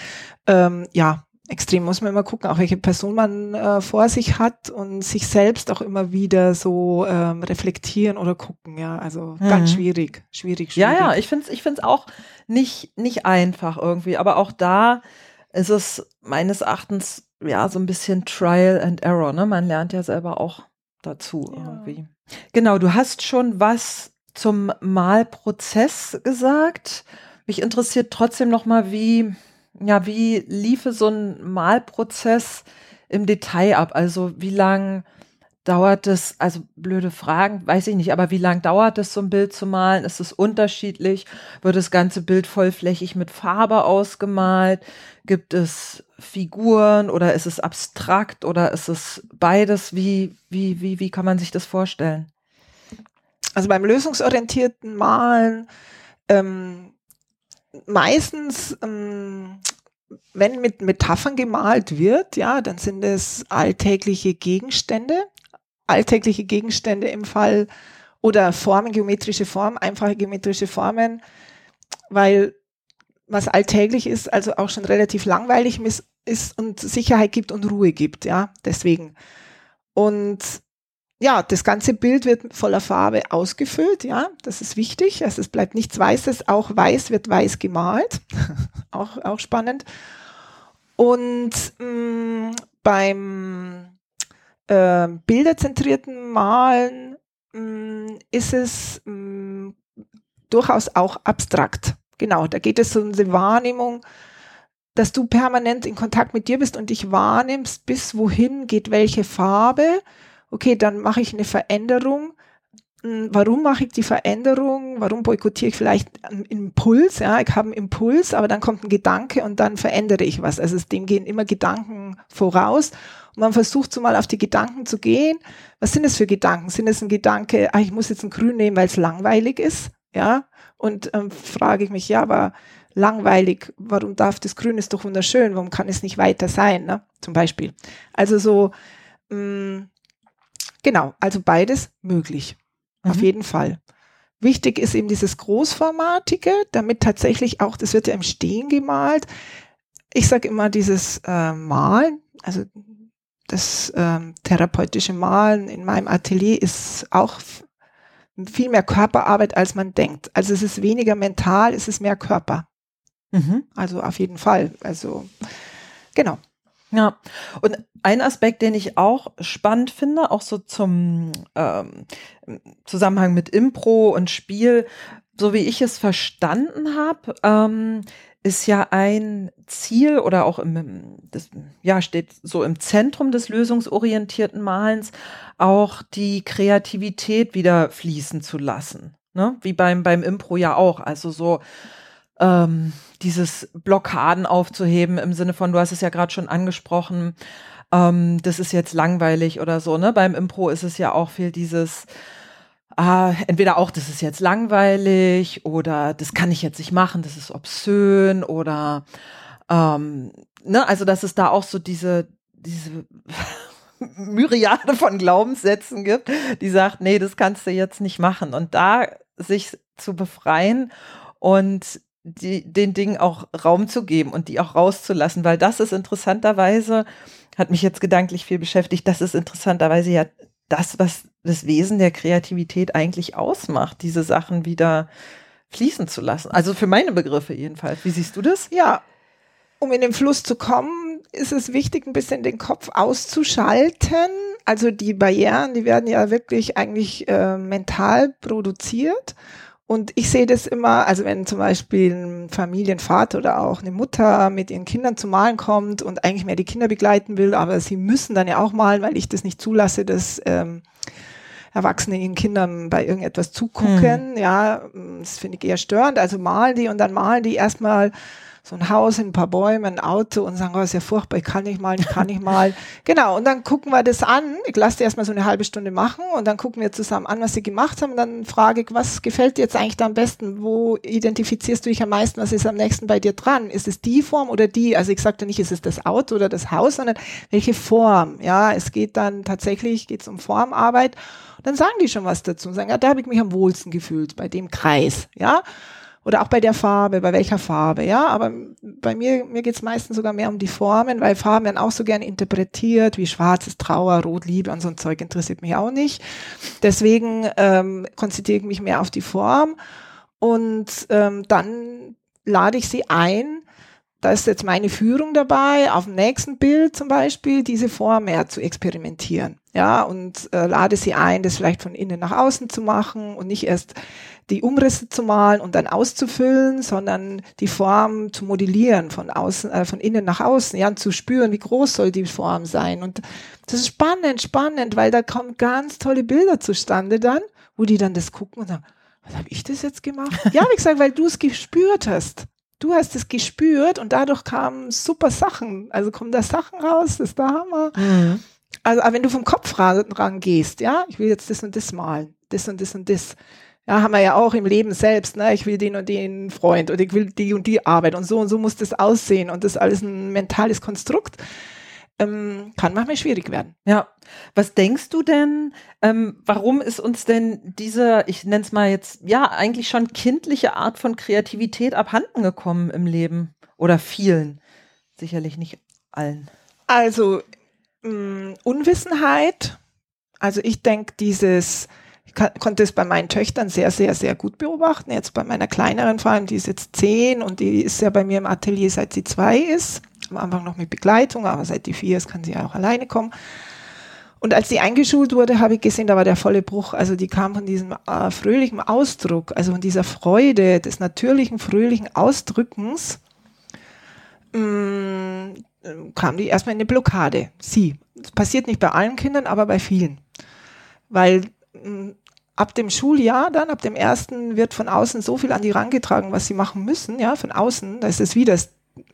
Ähm, ja, extrem muss man immer gucken, auch welche Person man äh, vor sich hat und sich selbst auch immer wieder so ähm, reflektieren oder gucken. Ja, also mhm. ganz schwierig, schwierig, schwierig. Ja, ja, ich finde es ich find's auch nicht, nicht einfach irgendwie, aber auch da ist es meines Erachtens ja so ein bisschen Trial and Error. Ne? Man lernt ja selber auch dazu ja. irgendwie. Genau, du hast schon was zum Malprozess gesagt. Mich interessiert trotzdem noch mal, wie ja, wie liefe so ein Malprozess im Detail ab? Also wie lang dauert es, also blöde Fragen, weiß ich nicht, aber wie lang dauert es, so ein Bild zu malen? Ist es unterschiedlich? Wird das ganze Bild vollflächig mit Farbe ausgemalt? Gibt es Figuren oder ist es abstrakt oder ist es beides? Wie, wie, wie, wie kann man sich das vorstellen? Also beim lösungsorientierten Malen ähm, meistens, ähm, wenn mit Metaphern gemalt wird, ja, dann sind es alltägliche Gegenstände, alltägliche Gegenstände im Fall oder Formen, geometrische Formen, einfache geometrische Formen, weil was alltäglich ist, also auch schon relativ langweilig ist und Sicherheit gibt und Ruhe gibt, ja, deswegen. Und ja, das ganze Bild wird voller Farbe ausgefüllt, ja, das ist wichtig. Also es bleibt nichts Weißes, auch weiß wird weiß gemalt. auch, auch spannend. Und mh, mm, beim äh, bilderzentrierten Malen mh, mm, ist es mh, mm, durchaus auch abstrakt. Genau, da geht es um die Wahrnehmung, dass du permanent in Kontakt mit dir bist und dich wahrnimmst, bis wohin geht welche Farbe okay, dann mache ich eine Veränderung. Hm, warum mache ich die Veränderung? Warum boykottiere ich vielleicht einen Impuls? Ja, ich habe einen Impuls, aber dann kommt ein Gedanke und dann verändere ich was. Also dem gehen immer Gedanken voraus. Und man versucht so mal auf die Gedanken zu gehen. Was sind es für Gedanken? Sind es ein Gedanke, ah, ich muss jetzt ein Grün nehmen, weil es langweilig ist? Ja. Und ähm, frage ich mich, ja, aber langweilig, warum darf das Grün ist doch wunderschön, warum kann es nicht weiter sein? Ne? Zum Beispiel. Also so, mh, hm, Genau, also beides möglich. Mhm. Auf jeden Fall. Wichtig ist eben dieses Großformatige, damit tatsächlich auch, das wird ja im Stehen gemalt. Ich sage immer, dieses äh, Malen, also das ähm, therapeutische Malen in meinem Atelier ist auch viel mehr Körperarbeit, als man denkt. Also es ist weniger mental, es ist mehr Körper. Mhm. Also auf jeden Fall. Also genau. Ja, und ein Aspekt, den ich auch spannend finde, auch so zum ähm, Zusammenhang mit Impro und Spiel, so wie ich es verstanden habe, ähm, ist ja ein Ziel oder auch im, das, ja, steht so im Zentrum des lösungsorientierten Malens, auch die Kreativität wieder fließen zu lassen. Ne? Wie beim, beim Impro ja auch. Also so, ähm, dieses Blockaden aufzuheben im Sinne von, du hast es ja gerade schon angesprochen, ähm, das ist jetzt langweilig oder so, ne? Beim Impro ist es ja auch viel dieses, ah, entweder auch, das ist jetzt langweilig oder das kann ich jetzt nicht machen, das ist obszön oder ähm, ne, also dass es da auch so diese, diese Myriade von Glaubenssätzen gibt, die sagt, nee, das kannst du jetzt nicht machen. Und da sich zu befreien und die, den Dingen auch Raum zu geben und die auch rauszulassen, weil das ist interessanterweise, hat mich jetzt gedanklich viel beschäftigt, das ist interessanterweise ja das, was das Wesen der Kreativität eigentlich ausmacht, diese Sachen wieder fließen zu lassen. Also für meine Begriffe jedenfalls. Wie siehst du das? Ja, um in den Fluss zu kommen, ist es wichtig, ein bisschen den Kopf auszuschalten. Also die Barrieren, die werden ja wirklich eigentlich äh, mental produziert. Und ich sehe das immer, also wenn zum Beispiel ein Familienvater oder auch eine Mutter mit ihren Kindern zum Malen kommt und eigentlich mehr die Kinder begleiten will, aber sie müssen dann ja auch malen, weil ich das nicht zulasse, dass ähm, Erwachsene ihren Kindern bei irgendetwas zugucken. Mhm. Ja, das finde ich eher störend. Also malen die und dann malen die erstmal so ein Haus, ein paar Bäume, ein Auto und sagen, oh, ist ja furchtbar, ich kann nicht mal, ich kann nicht mal. genau, und dann gucken wir das an. Ich lasse die erstmal so eine halbe Stunde machen und dann gucken wir zusammen an, was sie gemacht haben. Und dann frage ich, was gefällt dir jetzt eigentlich da am besten? Wo identifizierst du dich am meisten? Was ist am nächsten bei dir dran? Ist es die Form oder die? Also ich sagte nicht, ist es das Auto oder das Haus, sondern welche Form? Ja, es geht dann tatsächlich, geht es um Formarbeit. Und dann sagen die schon was dazu und sagen, ja, da habe ich mich am wohlsten gefühlt, bei dem Kreis. Ja, oder auch bei der Farbe, bei welcher Farbe, ja. Aber bei mir, mir geht's meistens sogar mehr um die Formen, weil Farben werden auch so gerne interpretiert, wie schwarz ist Trauer, rot Liebe und so ein Zeug interessiert mich auch nicht. Deswegen ähm, konzentriere ich mich mehr auf die Form und ähm, dann lade ich sie ein, da ist jetzt meine Führung dabei, auf dem nächsten Bild zum Beispiel, diese Form mehr zu experimentieren. Ja, und äh, lade sie ein, das vielleicht von innen nach außen zu machen und nicht erst die Umrisse zu malen und dann auszufüllen, sondern die Form zu modellieren von außen, äh, von innen nach außen, ja, und zu spüren, wie groß soll die Form sein. Und das ist spannend, spannend, weil da kommen ganz tolle Bilder zustande dann, wo die dann das gucken und sagen, was habe ich das jetzt gemacht? ja, wie gesagt, weil du es gespürt hast. Du hast es gespürt und dadurch kamen super Sachen. Also kommen da Sachen raus, das ist der Hammer. Mhm. Also, aber wenn du vom Kopf rangehst, ja, ich will jetzt das und das malen, das und das und das, ja, haben wir ja auch im Leben selbst, ne? Ich will den und den Freund und ich will die und die Arbeit und so und so muss das aussehen und das ist alles ein mentales Konstrukt. Ähm, kann manchmal schwierig werden. Ja. Was denkst du denn, ähm, warum ist uns denn diese, ich nenne es mal jetzt, ja, eigentlich schon kindliche Art von Kreativität abhanden gekommen im Leben? Oder vielen? Sicherlich nicht allen. Also, mh, mm, Unwissenheit. Also ich denke, dieses ich konnte es bei meinen Töchtern sehr, sehr, sehr gut beobachten. Jetzt bei meiner kleineren vor allem, die ist jetzt zehn und die ist ja bei mir im Atelier seit sie zwei ist. Am Anfang noch mit Begleitung, aber seit die vier ist, kann sie ja auch alleine kommen. Und als sie eingeschult wurde, habe ich gesehen, da war der volle Bruch. Also die kam von diesem äh, fröhlichen Ausdruck, also von dieser Freude, des natürlichen, fröhlichen Ausdrückens, mh, mm, kam die erstmal in eine Blockade. Sie. Das passiert nicht bei allen Kindern, aber bei vielen. Weil ab dem Schuljahr dann, ab dem ersten, wird von außen so viel an die rangetragen, was sie machen müssen, ja, von außen, da ist es wieder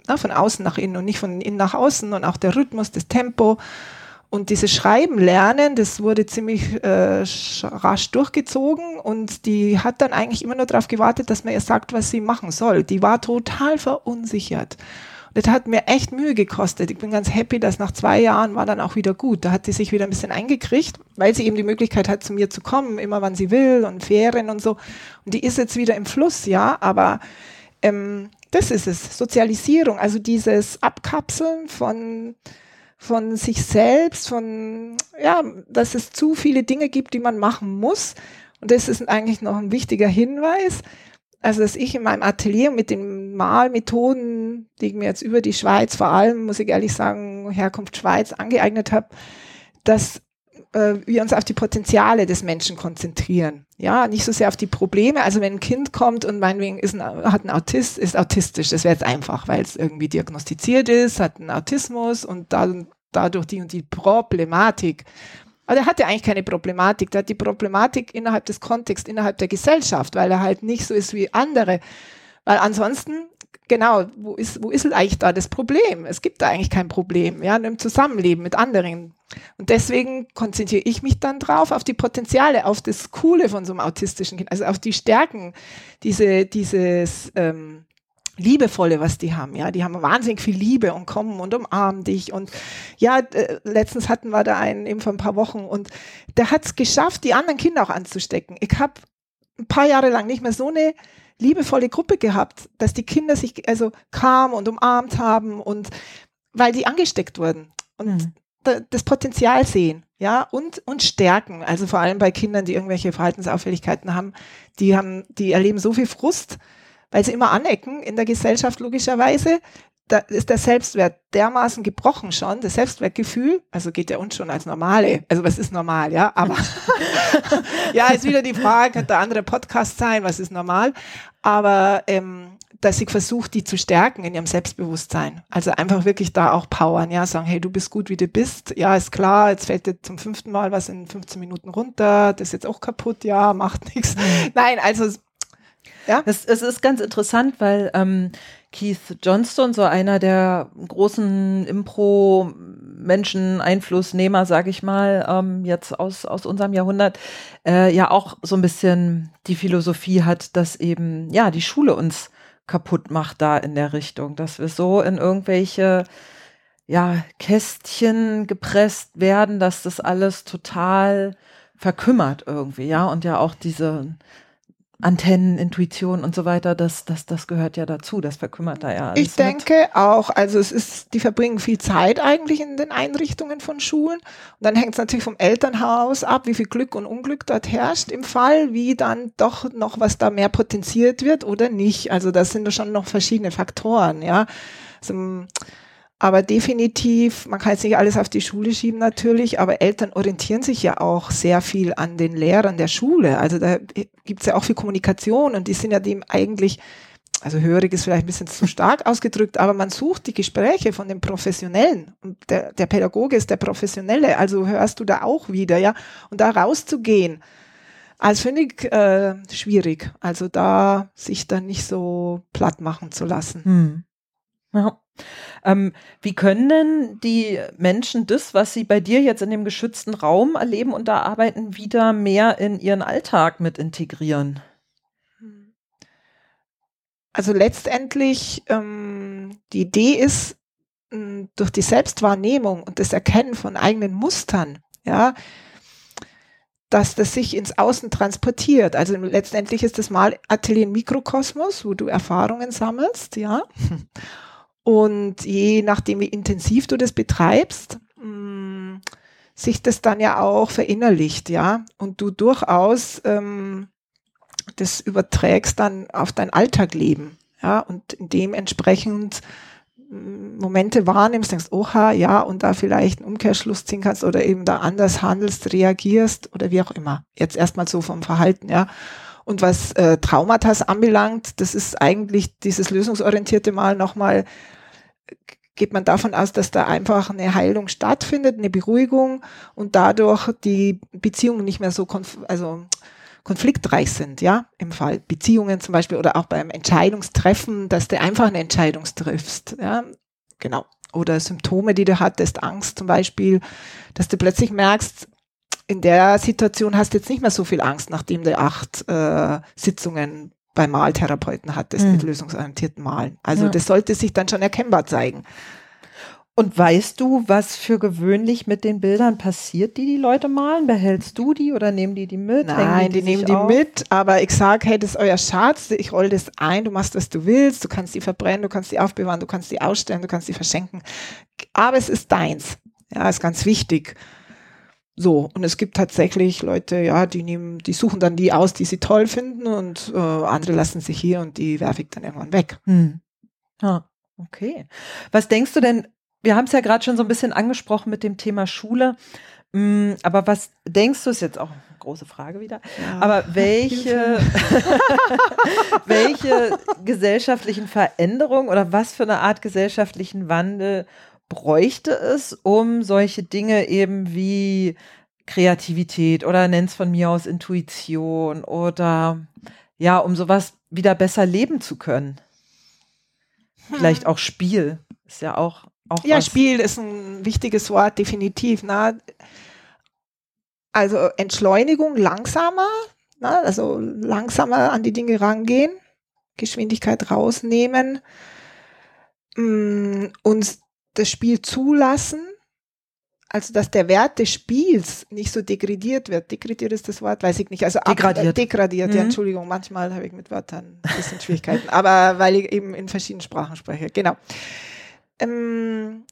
na, von außen nach innen und nicht von innen nach außen und auch der Rhythmus, das Tempo und dieses Schreiben lernen, das wurde ziemlich äh, rasch durchgezogen und die hat dann eigentlich immer nur darauf gewartet, dass man ihr sagt, was sie machen soll. Die war total verunsichert. Das hat mir echt Mühe gekostet. Ich bin ganz happy, dass nach zwei Jahren war dann auch wieder gut. Da hat sie sich wieder ein bisschen eingekriegt, weil sie eben die Möglichkeit hat, zu mir zu kommen, immer wann sie will und Ferien und so. Und die ist jetzt wieder im Fluss, ja, aber ähm, das ist es, Sozialisierung, also dieses Abkapseln von von sich selbst, von, ja, dass es zu viele Dinge gibt, die man machen muss. Und das ist eigentlich noch ein wichtiger Hinweis. Also, dass ich in meinem Atelier mit den Malmethoden, die ich mir jetzt über die Schweiz, vor allem, muss ich ehrlich sagen, Herkunft Schweiz angeeignet habe, dass äh, wir uns auf die Potenziale des Menschen konzentrieren. Ja, nicht so sehr auf die Probleme. Also wenn ein Kind kommt und meinetwegen ist ein, hat ein Autist, ist autistisch, das wäre jetzt einfach, weil es irgendwie diagnostiziert ist, hat einen Autismus und da, dadurch die und die Problematik. Aber er hat ja eigentlich keine Problematik. Der hat die Problematik innerhalb des Kontexts, innerhalb der Gesellschaft, weil er halt nicht so ist wie andere. Weil ansonsten, genau, wo ist, wo ist eigentlich da das Problem? Es gibt da eigentlich kein Problem, ja, im Zusammenleben mit anderen. Und deswegen konzentriere ich mich dann drauf, auf die Potenziale, auf das Coole von so einem autistischen Kind, also auf die Stärken, diese, dieses, ähm, Liebevolle, was die haben, ja, die haben wahnsinnig viel Liebe und kommen und umarmen dich und ja, äh, letztens hatten wir da einen eben vor ein paar Wochen und der hat es geschafft, die anderen Kinder auch anzustecken. Ich habe ein paar Jahre lang nicht mehr so eine liebevolle Gruppe gehabt, dass die Kinder sich also kamen und umarmt haben und weil die angesteckt wurden und mhm. da, das Potenzial sehen, ja, und, und stärken. Also vor allem bei Kindern, die irgendwelche Verhaltensauffälligkeiten haben, die haben, die erleben so viel Frust, weil sie immer anecken in der Gesellschaft logischerweise. Da ist der Selbstwert dermaßen gebrochen schon, das Selbstwertgefühl, also geht ja uns schon als normale, also was ist normal, ja, aber ja, ist wieder die Frage, könnte der andere Podcast sein, was ist normal, aber ähm, dass ich versuche, die zu stärken in ihrem Selbstbewusstsein. Also einfach wirklich da auch powern, ja, sagen, hey, du bist gut, wie du bist. Ja, ist klar, jetzt fällt dir zum fünften Mal was in 15 Minuten runter, das ist jetzt auch kaputt, ja, macht nichts. Mhm. Nein, also ja. Es, es ist ganz interessant, weil ähm, Keith Johnston, so einer der großen Impro-Menschen, Einflussnehmer, sag ich mal, ähm, jetzt aus, aus unserem Jahrhundert, äh, ja auch so ein bisschen die Philosophie hat, dass eben, ja, die Schule uns kaputt macht da in der Richtung, dass wir so in irgendwelche ja, Kästchen gepresst werden, dass das alles total verkümmert irgendwie, ja, und ja auch diese Antennen, Intuition und so weiter, das, das, das gehört ja dazu, das verkümmert da ja alles. Ich denke mit. auch, also es ist, die verbringen viel Zeit eigentlich in den Einrichtungen von Schulen. Und dann hängt es natürlich vom Elternhaus ab, wie viel Glück und Unglück dort herrscht im Fall, wie dann doch noch was da mehr potenziert wird oder nicht. Also das sind schon noch verschiedene Faktoren, ja. Also, aber definitiv, man kann jetzt nicht alles auf die Schule schieben natürlich, aber Eltern orientieren sich ja auch sehr viel an den Lehrern der Schule. Also da gibt es ja auch viel Kommunikation und die sind ja dem eigentlich, also hörig ist vielleicht ein bisschen zu stark ausgedrückt, aber man sucht die Gespräche von den Professionellen und der, der Pädagoge ist der Professionelle, also hörst du da auch wieder, ja. Und da rauszugehen, als finde ich äh, schwierig. Also da sich dann nicht so platt machen zu lassen. Hm. Ja. Ähm, wie können denn die Menschen das, was sie bei dir jetzt in dem geschützten Raum erleben und da arbeiten, wieder mehr in ihren Alltag mit integrieren? Also letztendlich, ähm, die Idee ist, ähm, durch die Selbstwahrnehmung und das Erkennen von eigenen Mustern, ja, dass das sich ins Außen transportiert. Also letztendlich ist das mal Atelier Mikrokosmos, wo du Erfahrungen sammelst, ja. Und je nachdem, wie intensiv du das betreibst, mh, mm, sich das dann ja auch verinnerlicht, ja. Und du durchaus ähm, das überträgst dann auf dein Alltagleben, ja. Und dementsprechend mm, Momente wahrnimmst, denkst, oha, ja, und da vielleicht einen Umkehrschluss ziehen kannst oder eben da anders handelst, reagierst oder wie auch immer. Jetzt erstmal so vom Verhalten, ja. Und was äh, Traumata anbelangt, das ist eigentlich dieses lösungsorientierte Mal nochmal geht man davon aus, dass da einfach eine Heilung stattfindet, eine Beruhigung und dadurch die Beziehungen nicht mehr so konf also konfliktreich sind, ja, im Fall Beziehungen zum Beispiel oder auch beim Entscheidungstreffen, dass du einfach eine Entscheidung triffst, ja, genau. Oder Symptome, die du hattest, Angst zum Beispiel, dass du plötzlich merkst, in der Situation hast du jetzt nicht mehr so viel Angst, nachdem du acht äh, Sitzungen bei Maltherapeuten hattest mhm. mit lösungsorientierten Malen. Also ja. das sollte sich dann schon erkennbar zeigen. Und weißt du, was für gewöhnlich mit den Bildern passiert, die die Leute malen? Behältst du die oder nehmen die die mit? Nein, die, die nehmen die auf? mit, aber ich sage, hey, das ist euer Schatz, ich roll das ein, du machst, was du willst, du kannst die verbrennen, du kannst die aufbewahren, du kannst die ausstellen, du kannst die verschenken. Aber es ist deins. Ja, ist ganz wichtig. So, und es gibt tatsächlich Leute, ja, die nehmen, die suchen dann die aus, die sie toll finden und äh, andere lassen sich hier und die werfe ich dann irgendwann weg. Hm. Ah, okay. Was denkst du denn, wir haben es ja gerade schon so ein bisschen angesprochen mit dem Thema Schule, hm, aber was denkst du, ist jetzt auch eine große Frage wieder, ja. aber welche, welche gesellschaftlichen Veränderungen oder was für eine Art gesellschaftlichen Wandel bräuchte es, um solche Dinge eben wie Kreativität oder nenn's von mir aus Intuition oder ja, um sowas wieder besser leben zu können. Hm. Vielleicht auch Spiel ist ja auch, auch Ja, was. Spiel ist ein wichtiges Wort, definitiv. Ne? Also Entschleunigung langsamer, ne? also langsamer an die Dinge rangehen. Geschwindigkeit rausnehmen, mh, mm, uns das Spiel zulassen, also dass der Wert des Spiels nicht so degradiert wird. Degradiert ist das Wort, weiß ich nicht. Also degradiert. Ab, äh, degradiert, mhm. ja, Entschuldigung, manchmal habe ich mit Wörtern ein bisschen Schwierigkeiten, aber weil ich eben in verschiedenen Sprachen spreche, genau. Ähm,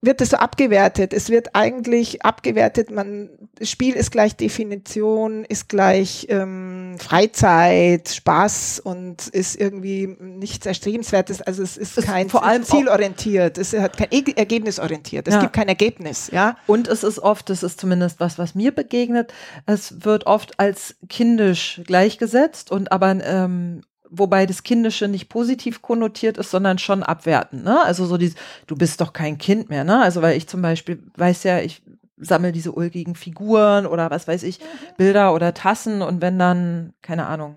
wird es so abgewertet. Es wird eigentlich abgewertet, man, Spiel ist gleich Definition, ist gleich ähm, Freizeit, Spaß und ist irgendwie nichts Erstrebenswertes. Also es ist es kein vor allem zielorientiert, es hat kein ergebnisorientiert, es ja. gibt kein Ergebnis, ja. Und es ist oft, das ist zumindest was, was mir begegnet, es wird oft als kindisch gleichgesetzt und aber ähm, wobei das Kindische nicht positiv konnotiert ist, sondern schon abwertend. Ne? Also so dieses, du bist doch kein Kind mehr. Ne? Also weil ich zum Beispiel weiß ja, ich sammle diese ulkigen Figuren oder was weiß ich, mhm. Bilder oder Tassen und wenn dann, keine Ahnung,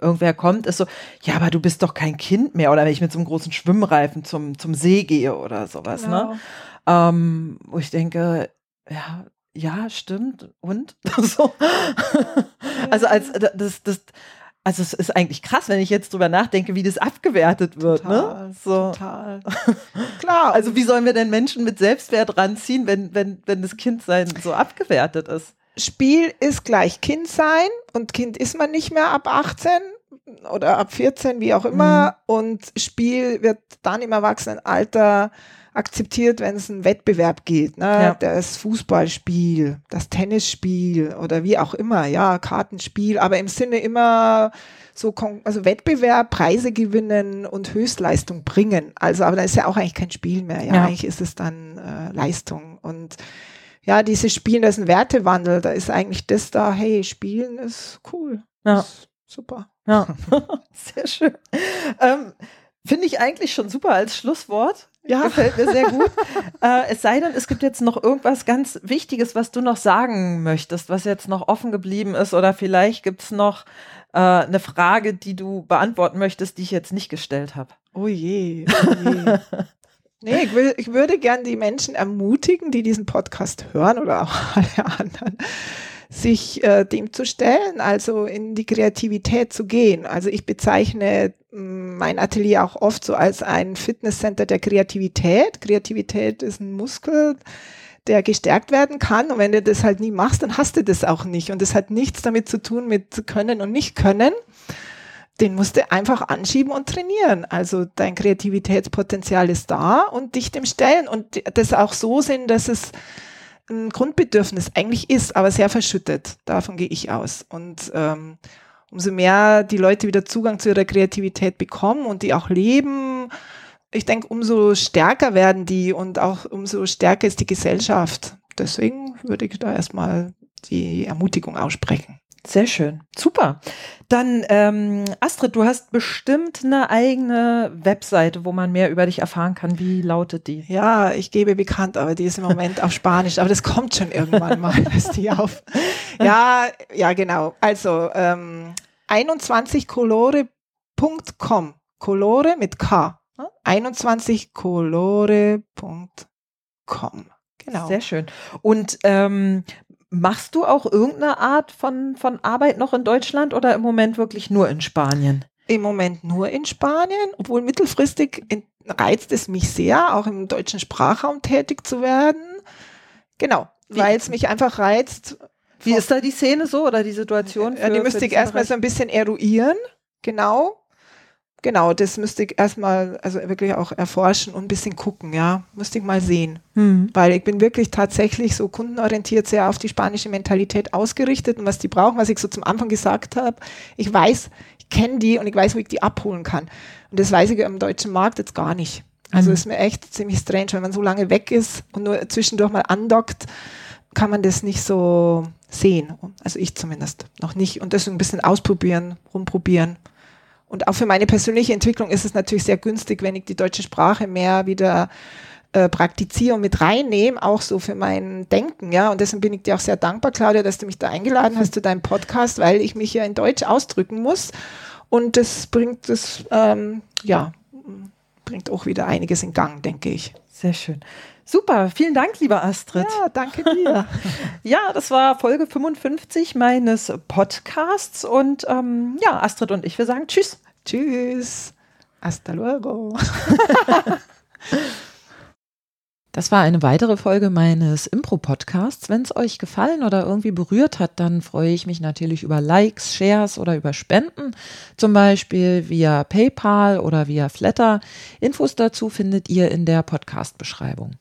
irgendwer kommt, ist so, ja, aber du bist doch kein Kind mehr. Oder wenn ich mit so einem großen Schwimmreifen zum, zum See gehe oder sowas, ne? genau. ne? Ähm, wo ich denke, ja, ja, stimmt. Und? so. also als das, das, also es ist eigentlich krass, wenn ich jetzt drüber nachdenke, wie das abgewertet wird. Ne? Total, ne? so. total. Klar. Also wie sollen wir denn Menschen mit Selbstwert ranziehen, wenn, wenn, wenn das Kindsein so abgewertet ist? Spiel ist gleich Kindsein und Kind ist man nicht mehr ab 18 oder ab 14, wie auch immer. Mhm. Und Spiel wird dann im Erwachsenenalter akzeptiert, wenn es einen Wettbewerb geht. Ne? Ja. Das Fußballspiel, das Tennisspiel oder wie auch immer, ja, Kartenspiel, aber im Sinne immer so, also Wettbewerb, Preise gewinnen und Höchstleistung bringen. Also, aber da ist ja auch eigentlich kein Spiel mehr. Ja, ja. eigentlich ist es dann äh, Leistung und ja, dieses Spielen, das ist ein Wertewandel. Da ist eigentlich das da, hey, Spielen ist cool. Ja. Ist super. Ja, sehr schön. Ähm, Finde ich eigentlich schon super als Schlusswort. Ja. Gefällt mir sehr gut. äh, es sei denn, es gibt jetzt noch irgendwas ganz Wichtiges, was du noch sagen möchtest, was jetzt noch offen geblieben ist. Oder vielleicht gibt es noch äh, eine Frage, die du beantworten möchtest, die ich jetzt nicht gestellt habe. Oh je. Oh je. nee, ich, will, ich würde gern die Menschen ermutigen, die diesen Podcast hören oder auch alle anderen sich äh, dem zu stellen, also in die Kreativität zu gehen. Also ich bezeichne mm, mein Atelier auch oft so als ein Fitnesscenter der Kreativität. Kreativität ist ein Muskel, der gestärkt werden kann. Und wenn du das halt nie machst, dann hast du das auch nicht. Und das hat nichts damit zu tun mit Können und Nicht-Können. Den musst du einfach anschieben und trainieren. Also dein Kreativitätspotenzial ist da und dich dem stellen und das auch so sehen, dass es ein Grundbedürfnis eigentlich ist, aber sehr verschüttet. Davon gehe ich aus. Und ähm, umso mehr die Leute wieder Zugang zu ihrer Kreativität bekommen und die auch leben, ich denke, umso stärker werden die und auch umso stärker ist die Gesellschaft. Deswegen würde ich da erstmal die Ermutigung aussprechen. Sehr schön. Super. Dann, ähm, Astrid, du hast bestimmt eine eigene Webseite, wo man mehr über dich erfahren kann. Wie lautet die? Ja, ich gebe bekannt, aber die ist im Moment auf Spanisch. Aber das kommt schon irgendwann mal, dass die auf. Ja, ja, genau. Also ähm, 21colore.com. Colore mit K. 21colore.com. Genau. Sehr schön. Und ähm, Machst du auch irgendeine Art von, von Arbeit noch in Deutschland oder im Moment wirklich nur in Spanien? Im Moment nur in Spanien, obwohl mittelfristig reizt es mich sehr, auch im deutschen Sprachraum tätig zu werden. Genau, weil es mich einfach reizt. Wie ist da die Szene so oder die Situation? Für, die müsste ich erstmal so ein bisschen eruieren. Genau. Genau, das müsste ich erstmal, also wirklich auch erforschen und ein bisschen gucken, ja. Müsste ich mal sehen. Mhm. Weil ich bin wirklich tatsächlich so kundenorientiert sehr auf die spanische Mentalität ausgerichtet und was die brauchen, was ich so zum Anfang gesagt habe. Ich weiß, ich kenne die und ich weiß, wo ich die abholen kann. Und das weiß ich am deutschen Markt jetzt gar nicht. Also mhm. ist mir echt ziemlich strange, wenn man so lange weg ist und nur zwischendurch mal andockt, kann man das nicht so sehen. Also ich zumindest noch nicht. Und deswegen ein bisschen ausprobieren, rumprobieren. Und auch für meine persönliche Entwicklung ist es natürlich sehr günstig, wenn ich die deutsche Sprache mehr wieder äh, praktiziere und mit reinnehme, auch so für mein Denken, ja. Und deswegen bin ich dir auch sehr dankbar, Claudia, dass du mich da eingeladen hast zu deinem Podcast, weil ich mich ja in Deutsch ausdrücken muss. Und das bringt das, ähm, ja, bringt auch wieder einiges in Gang, denke ich. Sehr schön. Super, vielen Dank, lieber Astrid. Ja, danke dir. ja, das war Folge 55 meines Podcasts und ähm, ja, Astrid und ich, wir sagen Tschüss. Tschüss. Hasta luego. Das war eine weitere Folge meines Impro-Podcasts. Wenn es euch gefallen oder irgendwie berührt hat, dann freue ich mich natürlich über Likes, Shares oder über Spenden, zum Beispiel via PayPal oder via Flatter. Infos dazu findet ihr in der Podcast-Beschreibung.